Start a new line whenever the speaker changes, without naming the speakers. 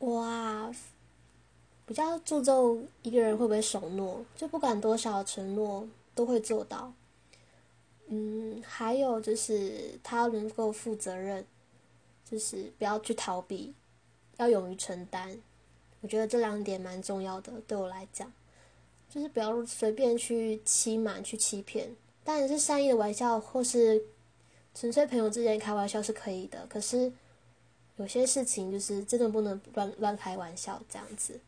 哇，比较注重一个人会不会守诺，就不管多少承诺都会做到。嗯，还有就是他能够负责任，就是不要去逃避，要勇于承担。我觉得这两点蛮重要的，对我来讲，就是不要随便去欺瞒、去欺骗。当然是善意的玩笑，或是纯粹朋友之间开玩笑是可以的。可是有些事情就是真的不能乱乱开玩笑这样子。